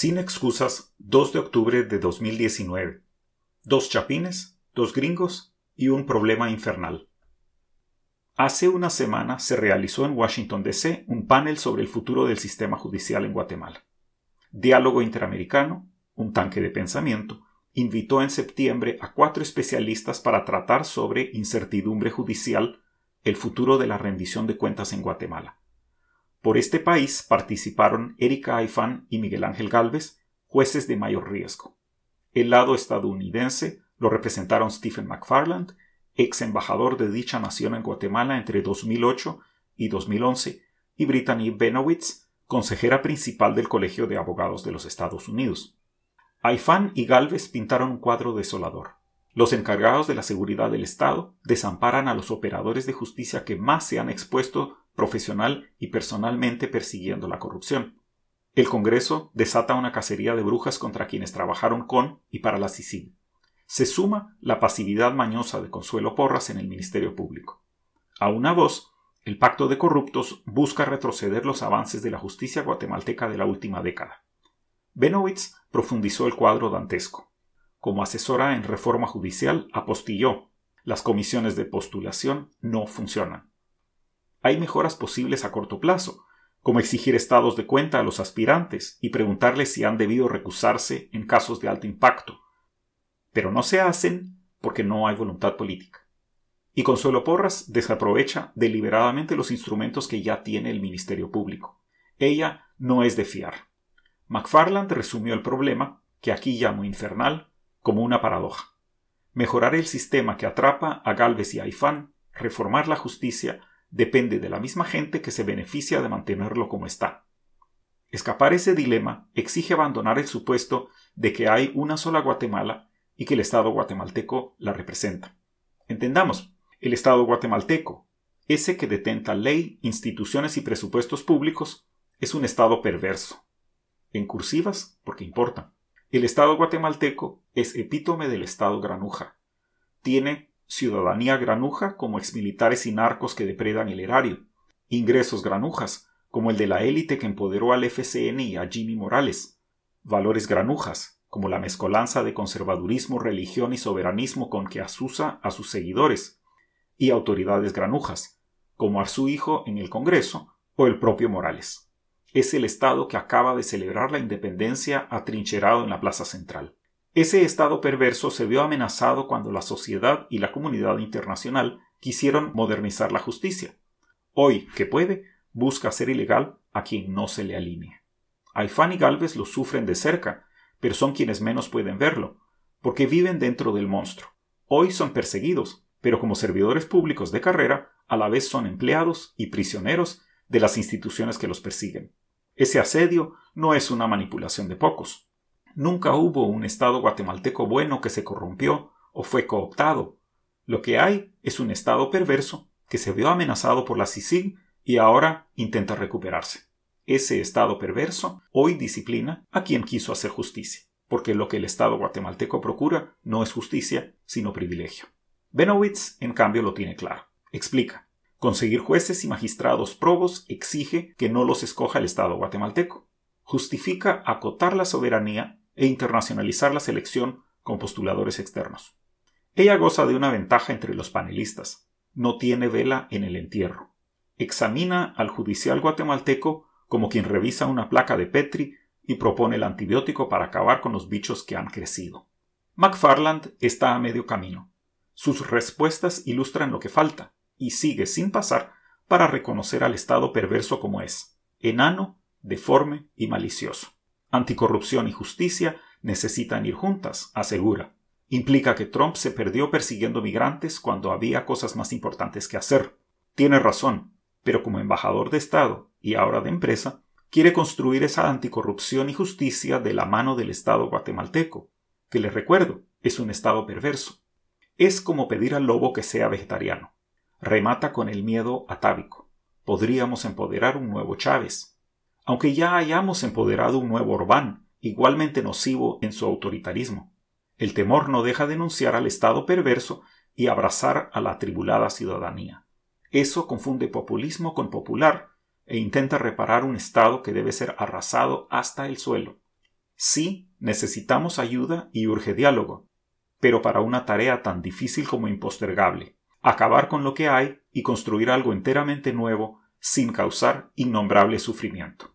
Sin excusas, 2 de octubre de 2019. Dos chapines, dos gringos y un problema infernal. Hace una semana se realizó en Washington, D.C. un panel sobre el futuro del sistema judicial en Guatemala. Diálogo Interamericano, un tanque de pensamiento, invitó en septiembre a cuatro especialistas para tratar sobre incertidumbre judicial, el futuro de la rendición de cuentas en Guatemala. Por este país participaron Erika Aifán y Miguel Ángel Galvez, jueces de mayor riesgo. El lado estadounidense lo representaron Stephen McFarland, ex embajador de dicha nación en Guatemala entre 2008 y 2011, y Brittany Benowitz, consejera principal del Colegio de Abogados de los Estados Unidos. Aifán y Galvez pintaron un cuadro desolador. Los encargados de la seguridad del Estado desamparan a los operadores de justicia que más se han expuesto profesional y personalmente persiguiendo la corrupción. El Congreso desata una cacería de brujas contra quienes trabajaron con y para la CICIG. Se suma la pasividad mañosa de Consuelo Porras en el Ministerio Público. A una voz, el Pacto de Corruptos busca retroceder los avances de la justicia guatemalteca de la última década. Benowitz profundizó el cuadro dantesco. Como asesora en reforma judicial, apostilló las comisiones de postulación no funcionan hay mejoras posibles a corto plazo, como exigir estados de cuenta a los aspirantes y preguntarles si han debido recusarse en casos de alto impacto. Pero no se hacen porque no hay voluntad política. Y Consuelo Porras desaprovecha deliberadamente los instrumentos que ya tiene el Ministerio Público. Ella no es de fiar. McFarland resumió el problema, que aquí llamo infernal, como una paradoja. Mejorar el sistema que atrapa a Galvez y a Ifán, reformar la justicia depende de la misma gente que se beneficia de mantenerlo como está. Escapar ese dilema exige abandonar el supuesto de que hay una sola Guatemala y que el Estado guatemalteco la representa. Entendamos, el Estado guatemalteco, ese que detenta ley, instituciones y presupuestos públicos, es un Estado perverso. En cursivas, porque importa. El Estado guatemalteco es epítome del Estado granuja. Tiene ciudadanía granuja como exmilitares y narcos que depredan el erario, ingresos granujas como el de la élite que empoderó al FCN y a Jimmy Morales, valores granujas como la mezcolanza de conservadurismo, religión y soberanismo con que asusa a sus seguidores, y autoridades granujas, como a su hijo en el Congreso o el propio Morales. Es el Estado que acaba de celebrar la independencia atrincherado en la Plaza Central. Ese estado perverso se vio amenazado cuando la sociedad y la comunidad internacional quisieron modernizar la justicia. Hoy, que puede, busca hacer ilegal a quien no se le alinee. Aifán y Galvez lo sufren de cerca, pero son quienes menos pueden verlo, porque viven dentro del monstruo. Hoy son perseguidos, pero como servidores públicos de carrera, a la vez son empleados y prisioneros de las instituciones que los persiguen. Ese asedio no es una manipulación de pocos. Nunca hubo un Estado guatemalteco bueno que se corrompió o fue cooptado. Lo que hay es un Estado perverso que se vio amenazado por la CICIG y ahora intenta recuperarse. Ese Estado perverso hoy disciplina a quien quiso hacer justicia, porque lo que el Estado guatemalteco procura no es justicia, sino privilegio. Benowitz, en cambio, lo tiene claro. Explica. Conseguir jueces y magistrados probos exige que no los escoja el Estado guatemalteco. Justifica acotar la soberanía e internacionalizar la selección con postuladores externos. Ella goza de una ventaja entre los panelistas. No tiene vela en el entierro. Examina al judicial guatemalteco como quien revisa una placa de Petri y propone el antibiótico para acabar con los bichos que han crecido. McFarland está a medio camino. Sus respuestas ilustran lo que falta, y sigue sin pasar para reconocer al Estado perverso como es, enano, deforme y malicioso. Anticorrupción y justicia necesitan ir juntas, asegura. Implica que Trump se perdió persiguiendo migrantes cuando había cosas más importantes que hacer. Tiene razón, pero como embajador de Estado y ahora de empresa, quiere construir esa anticorrupción y justicia de la mano del Estado guatemalteco, que le recuerdo, es un Estado perverso. Es como pedir al lobo que sea vegetariano. Remata con el miedo atávico. Podríamos empoderar un nuevo Chávez, aunque ya hayamos empoderado un nuevo Orbán, igualmente nocivo en su autoritarismo. El temor no deja de denunciar al Estado perverso y abrazar a la atribulada ciudadanía. Eso confunde populismo con popular e intenta reparar un Estado que debe ser arrasado hasta el suelo. Sí, necesitamos ayuda y urge diálogo, pero para una tarea tan difícil como impostergable, acabar con lo que hay y construir algo enteramente nuevo sin causar innombrable sufrimiento.